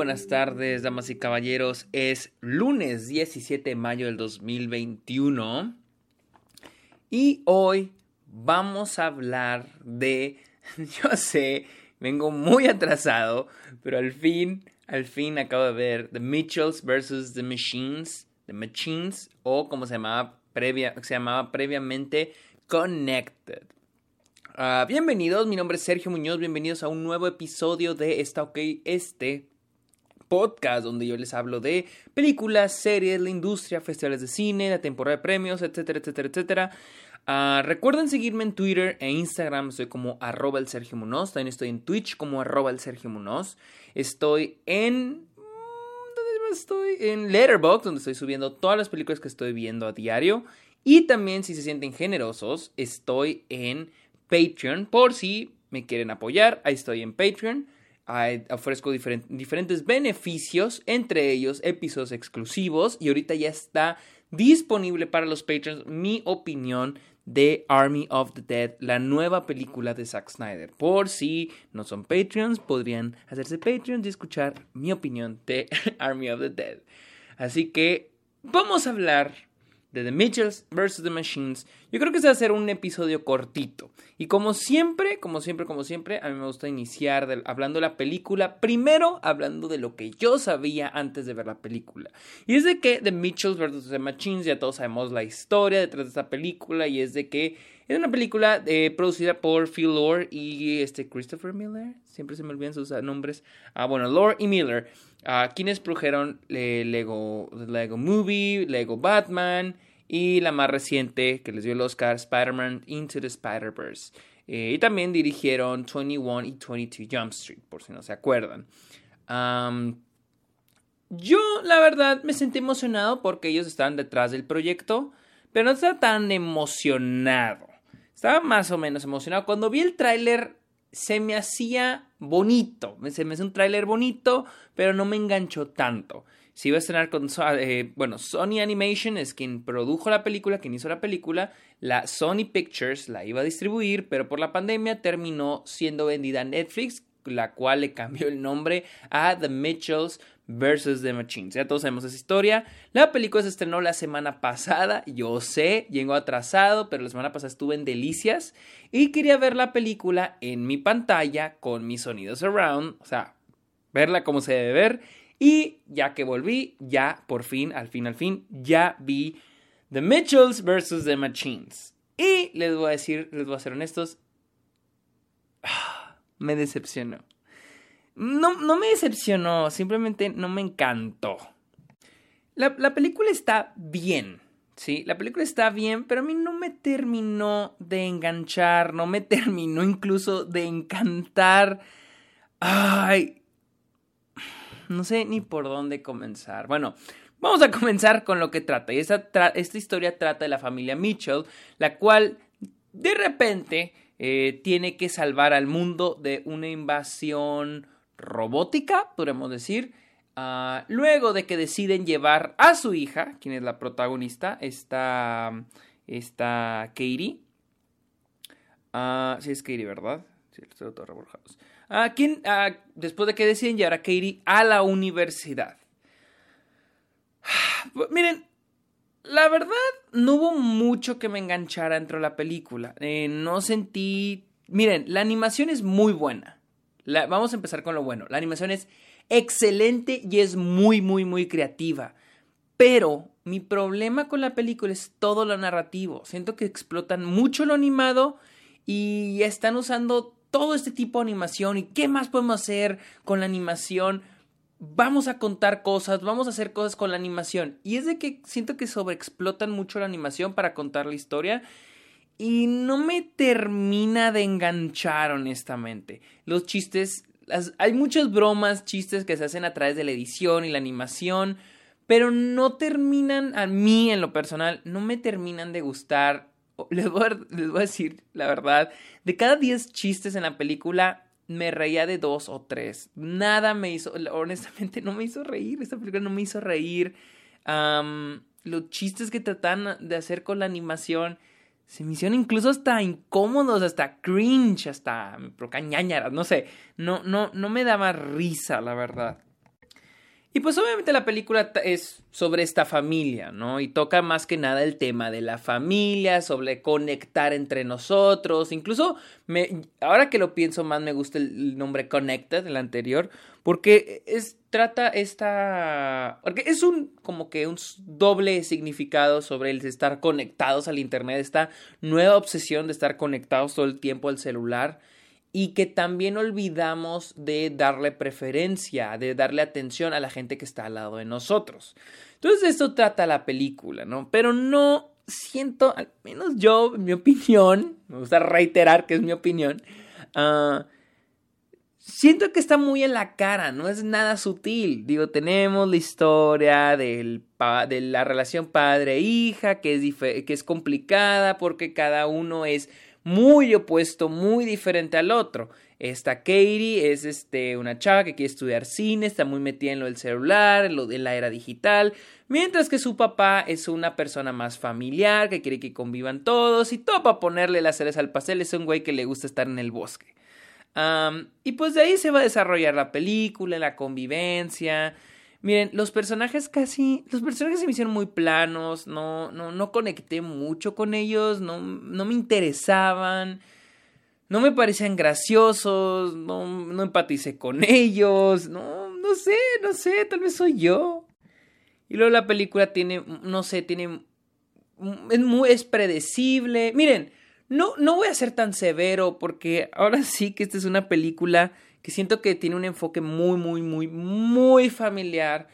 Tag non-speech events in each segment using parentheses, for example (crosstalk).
buenas tardes, damas y caballeros. Es lunes 17 de mayo del 2021 y hoy vamos a hablar de, (laughs) yo sé, vengo muy atrasado, pero al fin, al fin acabo de ver The Mitchells vs. The Machines, The Machines o como se llamaba, previa, se llamaba previamente Connected. Ah, bienvenidos, mi nombre es Sergio Muñoz, bienvenidos a un nuevo episodio de Esta OK Este podcast donde yo les hablo de películas, series, la industria, festivales de cine, la temporada de premios, etcétera, etcétera, etcétera. Ah, recuerden seguirme en Twitter e Instagram, soy como arroba el Sergio Munoz, también estoy en Twitch como arroba el Sergio Munoz, estoy en... ¿Dónde estoy? En Letterboxd, donde estoy subiendo todas las películas que estoy viendo a diario. Y también, si se sienten generosos, estoy en Patreon por si me quieren apoyar. Ahí estoy en Patreon ofrezco diferentes beneficios, entre ellos episodios exclusivos y ahorita ya está disponible para los patrons mi opinión de Army of the Dead, la nueva película de Zack Snyder. Por si no son Patreons, podrían hacerse Patreons y escuchar mi opinión de (laughs) Army of the Dead. Así que vamos a hablar de The Mitchells vs. The Machines, yo creo que se va a hacer un episodio cortito. Y como siempre, como siempre, como siempre, a mí me gusta iniciar hablando de la película, primero hablando de lo que yo sabía antes de ver la película. Y es de que The Mitchells vs. The Machines, ya todos sabemos la historia detrás de esta película, y es de que es una película eh, producida por Phil Lord y este Christopher Miller, siempre se me olvidan sus nombres. Ah, bueno, Lord y Miller. Uh, quienes produjeron eh, Lego, Lego Movie, Lego Batman y la más reciente que les dio el Oscar, Spider-Man Into the Spider-Verse. Eh, y también dirigieron 21 y 22 Jump Street, por si no se acuerdan. yo, la verdad, me sentí emocionado porque ellos estaban detrás del proyecto, pero no estaba tan emocionado. Estaba más o menos emocionado. Cuando vi el tráiler se me hacía bonito, se me hace un tráiler bonito, pero no me enganchó tanto. Si iba a estrenar con, eh, bueno, Sony Animation es quien produjo la película, quien hizo la película, la Sony Pictures la iba a distribuir, pero por la pandemia terminó siendo vendida a Netflix, la cual le cambió el nombre a The Mitchells versus The Machines. Ya todos sabemos esa historia. La película se estrenó la semana pasada. Yo sé, llegó atrasado, pero la semana pasada estuve en Delicias y quería ver la película en mi pantalla con mis sonidos around. O sea, verla como se debe ver. Y ya que volví, ya por fin, al fin, al fin, ya vi The Mitchells versus The Machines. Y les voy a decir, les voy a ser honestos, me decepcionó. No, no me decepcionó, simplemente no me encantó. La, la película está bien, ¿sí? La película está bien, pero a mí no me terminó de enganchar, no me (laughs) terminó incluso de encantar. Ay, no sé ni por dónde comenzar. Bueno, vamos a comenzar con lo que trata. Y esta, esta historia trata de la familia Mitchell, la cual de repente eh, tiene que salvar al mundo de una invasión robótica, podríamos decir. Ah, luego de que deciden llevar a su hija, quien es la protagonista, esta, esta Katie. Uh, sí, es Katie, ¿verdad? Sí, estoy todo uh, quien, después de que deciden llevar a Katie a la universidad. (sighs) Miren, la verdad, no hubo mucho que me enganchara dentro de la película. Eh, no sentí. Miren, la animación es muy buena vamos a empezar con lo bueno. La animación es excelente y es muy, muy, muy creativa. Pero mi problema con la película es todo lo narrativo. Siento que explotan mucho lo animado y están usando todo este tipo de animación. ¿Y qué más podemos hacer con la animación? Vamos a contar cosas, vamos a hacer cosas con la animación. Y es de que siento que sobreexplotan mucho la animación para contar la historia y no me termina de enganchar honestamente. Los chistes, hay muchas bromas, chistes que se hacen a través de la edición y la animación, pero no terminan, a mí en lo personal, no me terminan de gustar. (laughs) Les voy a, les voy a decir la verdad, de cada 10 chistes en la película, me reía de dos o tres. Nada me hizo, honestamente (laughs) no me hizo reír, esta película no me hizo reír. los chistes que tratan de hacer con la animación se me hicieron incluso hasta incómodos, hasta cringe, hasta procañañaras, no sé, no, no, no me daba risa, la verdad. Y pues obviamente la película es sobre esta familia, ¿no? Y toca más que nada el tema de la familia, sobre conectar entre nosotros. Incluso me, ahora que lo pienso más me gusta el nombre Connected, el anterior, porque es, trata esta... Porque es un como que un doble significado sobre el estar conectados al Internet, esta nueva obsesión de estar conectados todo el tiempo al celular y que también olvidamos de darle preferencia, de darle atención a la gente que está al lado de nosotros. Entonces de esto trata la película, ¿no? Pero no siento, al menos yo, mi opinión, me gusta reiterar que es mi opinión, uh, siento que está muy en la cara, no es nada sutil. Digo, tenemos la historia de la relación padre-hija, que, que es complicada porque cada uno es muy opuesto, muy diferente al otro. Esta Katie es este, una chava que quiere estudiar cine, está muy metida en lo del celular, en lo de la era digital, mientras que su papá es una persona más familiar, que quiere que convivan todos y todo para ponerle las cereza al pastel, es un güey que le gusta estar en el bosque. y pues de ahí se va a desarrollar la película, la convivencia, Miren, los personajes casi. Los personajes se me hicieron muy planos. No, no, no conecté mucho con ellos. No, no me interesaban. No me parecían graciosos. No, no empaticé con (laughs) ellos. No, no sé, no sé. Tal vez soy yo. Y luego la película tiene. No sé, tiene. Es muy. Es predecible. Miren, no, no voy a ser tan severo. Porque ahora sí que esta es una película que siento que tiene un enfoque muy, muy, muy, muy familiar,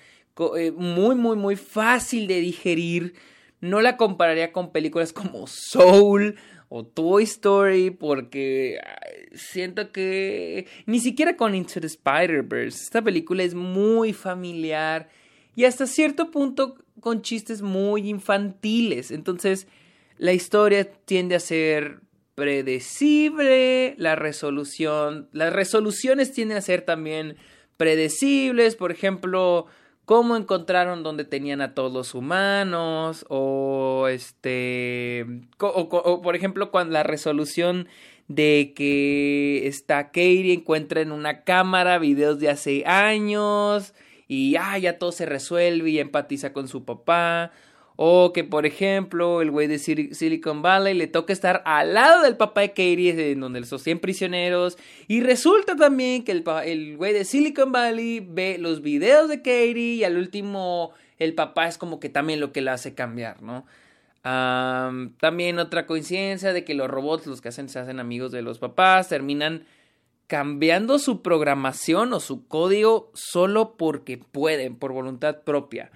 eh, muy, muy, muy fácil de digerir. No la compararía con películas como Soul o Toy Story porque siento que ni siquiera con Into the Spider-Verse. Esta película es muy familiar y hasta cierto punto con chistes muy infantiles. Entonces la historia tiende a ser predecible, la resolución, las resoluciones tienden a ser también predecibles, por ejemplo, cómo encontraron donde tenían a todos los humanos o este o, por ejemplo cuando la resolución de que está Katie encuentra en una cámara videos de hace años y ah, ya todo se resuelve y empatiza con su papá o que, por ejemplo, el güey de Silicon Valley le toca estar al lado del papá de Katie, en donde los sostienen prisioneros. Y resulta también que el, güey de Silicon Valley ve los videos de Katie y al último el papá es como que también lo que le hace cambiar, ¿no? también otra coincidencia de que los robots, los que hacen, se hacen amigos de los papás, terminan cambiando su programación o su código solo porque pueden, por voluntad propia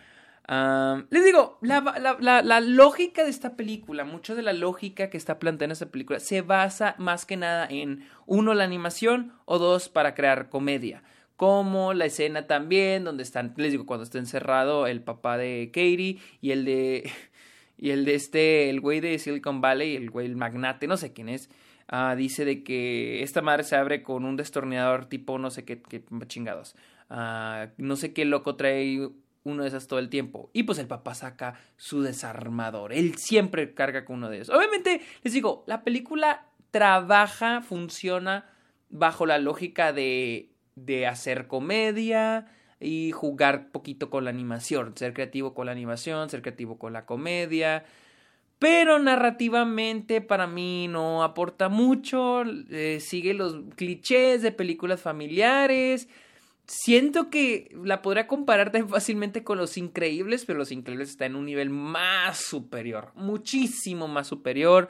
les digo, la, lógica de esta película, mucho de la lógica que está planteando esta película, se basa más que nada en, uno, la animación o dos, para crear comedia. Como la escena también, donde están, les digo, cuando está encerrado el papá de Katie y el de, (laughs) y el de este, el güey de Silicon Valley, el güey, el magnate, no sé quién es, ah, dice de que esta madre se abre con un destornillador tipo no sé qué, qué chingados. Ah, no sé qué loco trae uno de esas todo el tiempo. Y pues el papá saca su desarmador. Él siempre carga con uno de esos. Obviamente, les digo, la película trabaja, funciona bajo la lógica de, de hacer comedia y jugar poquito con la animación. Ser creativo con la animación, ser creativo con la comedia. Pero narrativamente para mí no aporta mucho. Eh, sigue los clichés de películas familiares siento que la podría comparar tan fácilmente con Los Increíbles, pero Los Increíbles está en un nivel más superior, muchísimo más superior.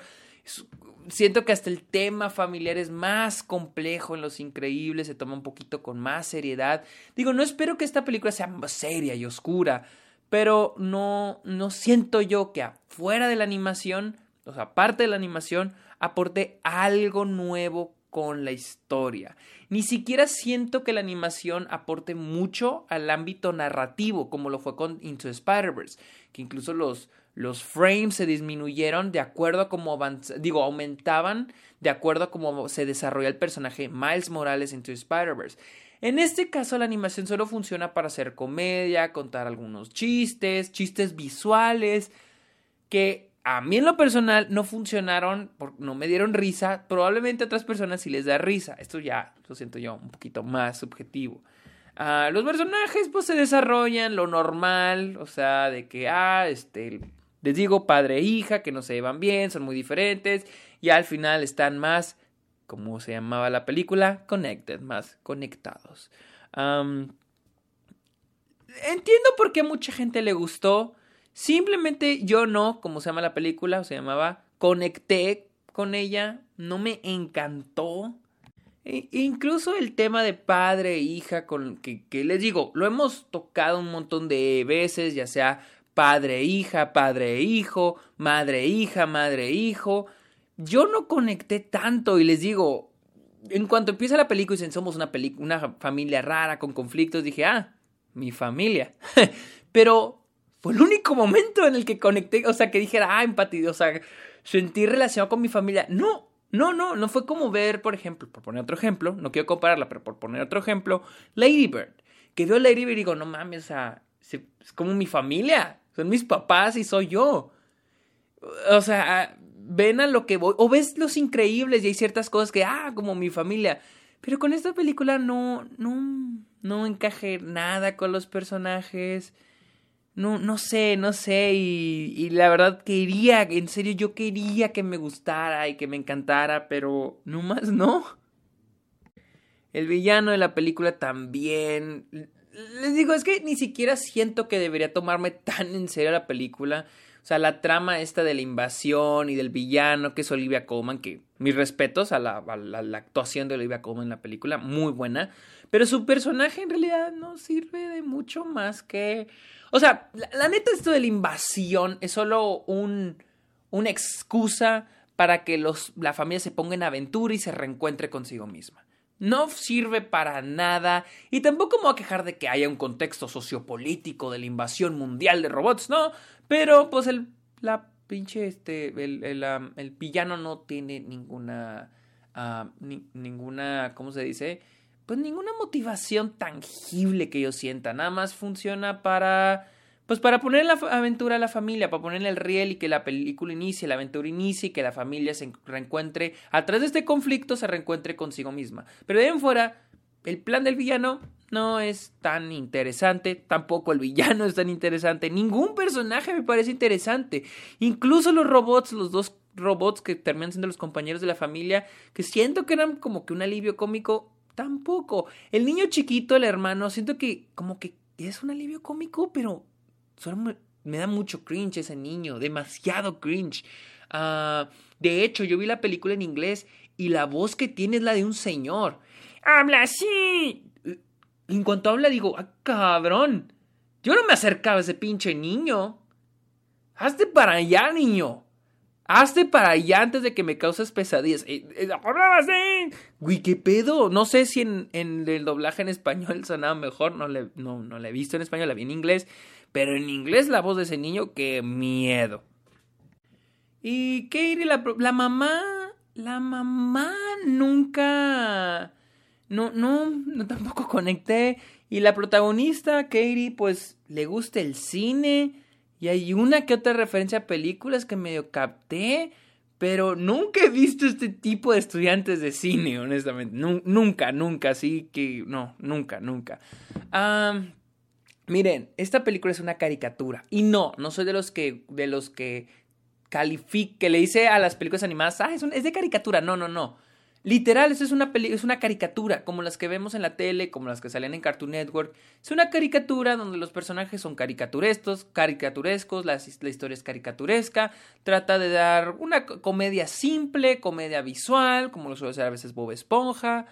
Siento que hasta el tema familiar es más complejo en Los Increíbles, se toma un poquito con más seriedad. Digo, no espero que esta película sea más seria y oscura, pero no, no siento yo que afuera de la animación, o sea, aparte de la animación, aporte algo nuevo con la historia. Ni siquiera siento que la animación aporte mucho al ámbito narrativo, como lo fue con Into Spider-Verse, que incluso los, los frames se disminuyeron de acuerdo a cómo digo, aumentaban de acuerdo a cómo se desarrolla el personaje Miles Morales Into Spider-Verse. En este caso la animación solo funciona para hacer comedia, contar algunos chistes, chistes visuales, que a mí en lo personal no funcionaron, no me dieron risa, probablemente a otras personas sí les da risa, esto ya lo siento yo un poquito más subjetivo. Ah, los personajes pues se desarrollan lo normal, o sea, de que, ah, este, les digo padre e hija, que no se llevan bien, son muy diferentes, y al final están más, como se llamaba la película, connected, más conectados. entiendo por qué a mucha gente le gustó, simplemente yo no, como se llama la película, o se llamaba, conecté con ella, no me encantó. E incluso el tema de padre e hija, con que, les digo, lo hemos tocado un montón de veces, ya sea padre, hija, padre, hijo, madre, hija, madre, hijo. Yo no conecté tanto y les digo, en cuanto empieza la película y dicen somos una, una familia rara con conflictos, dije, ah, mi familia. (laughs) Pero fue el único momento en el que conecté, o sea, que dijera, ah, empatía, o sea, sentí relacionado con mi familia. No, no, no, no fue como ver, por ejemplo, por poner otro ejemplo, no quiero compararla, pero por poner otro ejemplo, Lady Bird. Que veo Lady Bird y digo, no mames, o sea, es como mi familia, son mis papás y soy yo. O sea, ven a lo que voy, o ves los increíbles y hay ciertas cosas que, ah, como mi familia. Pero con esta película no, no, no encaje nada con los personajes no, no sé, no sé, y, y, la verdad quería, en serio yo quería que me gustara y que me encantara, pero no más no. El villano de la película también. Les digo, es que ni siquiera siento que debería tomarme tan en serio la película. O sea, la trama esta de la invasión y del villano que es Olivia Colman, que mis respetos a la, la actuación de Olivia Colman en la película, muy buena. Pero su personaje en realidad no sirve de mucho más que o sea, la, neta esto de la invasión es solo un, una excusa para que los, la familia se ponga en aventura y se reencuentre consigo misma. No sirve para nada y tampoco me voy a quejar de que haya un contexto sociopolítico de la invasión mundial de robots, no, pero pues el, la pinche, este, el, el, el villano no tiene ninguna, ninguna, ¿cómo se dice? pues ninguna motivación tangible que yo sienta, nada más funciona para pues para poner la aventura a la familia, para ponerle el riel y que la película inicie, la aventura inicie y que la familia se reencuentre, a través de este conflicto se reencuentre consigo misma. Pero de ahí en fuera, el plan del villano no es tan interesante, tampoco el villano (laughs) es tan interesante, ningún personaje me parece interesante, incluso los robots, los dos robots que terminan siendo los compañeros de la familia, que siento que eran como que un alivio cómico, Tampoco. El niño chiquito, el hermano, siento que como que es un alivio cómico, pero me, da mucho cringe ese niño, demasiado cringe. Ah, de hecho, yo vi la película en inglés y la voz que tiene es la de un señor. ¡Habla así! En cuanto habla, digo, ¡ah, cabrón! Yo no me acercaba a ese pinche niño. Hazte para allá, niño. Hazte para allá antes de que me causes pesadillas. Eh, eh! Güey, ¿qué pedo? No sé si en, el doblaje en español (laughs) sonaba mejor. No le, no, no la he visto en español, la vi en inglés. Pero en inglés la voz de ese niño, qué miedo. Y Katie, la, la mamá. La mamá nunca. No, no, no tampoco conecté. Y la protagonista, Katie, pues le gusta el cine y hay una que otra referencia a películas que medio capté, pero nunca he visto este tipo de estudiantes de cine, honestamente. nunca, nunca, así que no, nunca, nunca. miren, esta película es una caricatura. Y no, no soy de los que, de los que califique, que le dice a las películas animadas, ah, es, es de caricatura. No, no, no. Literal, es una, es una caricatura, como las que vemos en la tele, como las que salen en Cartoon Network. Es una caricatura donde los personajes son caricaturescos, caricaturescos, la, historia es caricaturesca, trata de dar una comedia simple, comedia visual, como lo suele hacer a veces Bob Esponja.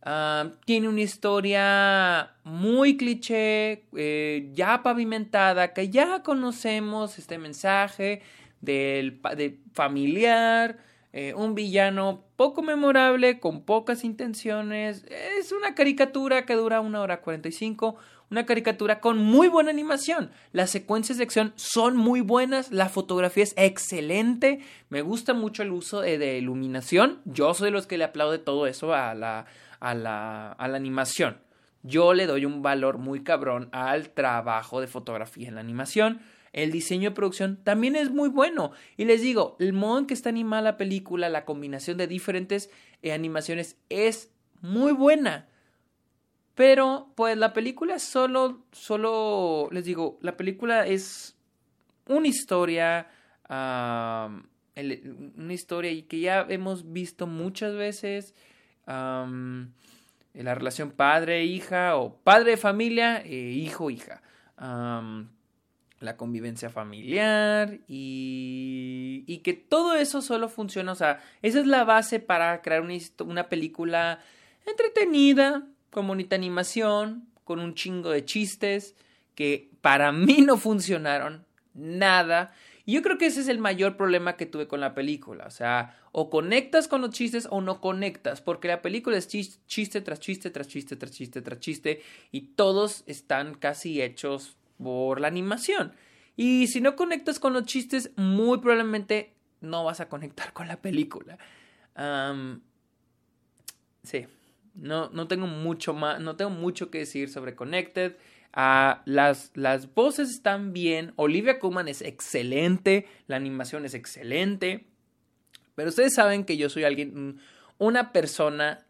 Ah, tiene una historia muy cliché, eh, ya pavimentada, que ya conocemos este mensaje del de familiar eh, un villano poco memorable, con pocas intenciones. Es una caricatura que dura una hora 45. Una caricatura con muy buena animación. Las secuencias de acción son muy buenas. La fotografía es excelente. Me gusta mucho el uso de, iluminación. Yo soy de los que le aplaude todo eso a la, a la, a la animación. Yo le doy un valor muy cabrón al trabajo de fotografía en la animación el diseño de producción también es muy bueno. Y les digo, el modo en que está animada la película, la combinación de diferentes eh, animaciones es muy buena. Pero, pues la película solo, solo, les digo, la película es una historia, una historia que ya hemos visto muchas veces. en la relación padre-hija o padre-familia, e hijo-hija. La convivencia familiar y, y, que todo eso solo funciona. O sea, esa es la base para crear una, una película entretenida, con bonita animación, con un chingo de chistes que para (laughs) mí no funcionaron nada. Y yo creo que ese es el mayor problema que tuve con la película. O sea, o conectas con los chistes o no conectas, porque la película es chiste tras chiste, tras chiste, tras chiste, tras chiste, y todos están casi hechos por la animación. Y si no conectas con los chistes, muy probablemente no vas a conectar con la película. sí, no, no tengo mucho más, no tengo mucho que decir sobre Connected. Ah, las, las voces están bien. Olivia Colman es excelente. La animación es excelente. Pero ustedes saben que yo soy alguien, una persona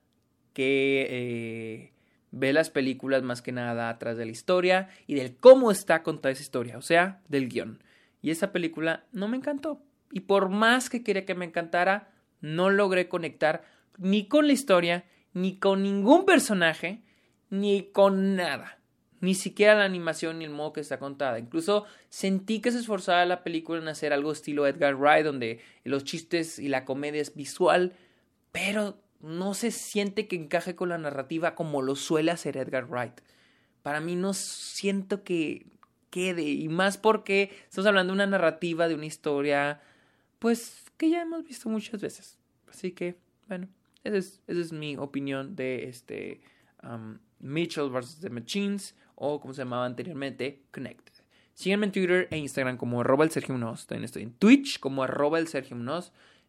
que eh, ve las películas más que nada atrás de la historia y del cómo está contada esa historia, o sea, del guion. Y esa película no me encantó. Y por más que quería que me encantara, no logré conectar ni con la historia ni con ningún personaje, ni con nada. Ni siquiera la animación ni el modo que está contada. Incluso sentí que se esforzaba la película en hacer algo estilo Edgar Wright, donde los chistes y la comedia es visual, pero no se siente que encaje con la narrativa como lo suele hacer Edgar Wright. Para mí no siento que quede, y más porque estamos hablando de una narrativa, de una historia, pues que ya hemos visto muchas veces. Así que, bueno, esa es, mi opinión de este um, Mitchell vs. The Machines o como se llamaba anteriormente, Connected. Sígueme en Twitter e Instagram como arroba el Sergio Estoy, estoy en Twitch como arroba el Sergio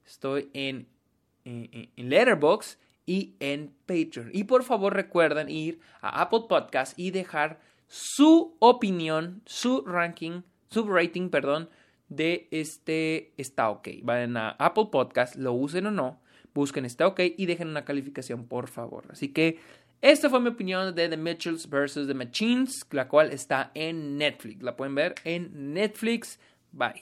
Estoy en, en, Letterboxd y en Patreon. Y por favor recuerden ir a Apple Podcast y dejar su opinión, su ranking, su rating, perdón, de este está ok. Vayan a Apple Podcast, lo usen o no, busquen está ok y dejen una calificación, por favor. Así que esta fue mi opinión de The Mitchells vs. The Machines, la cual está en Netflix. La pueden ver en Netflix. Bye.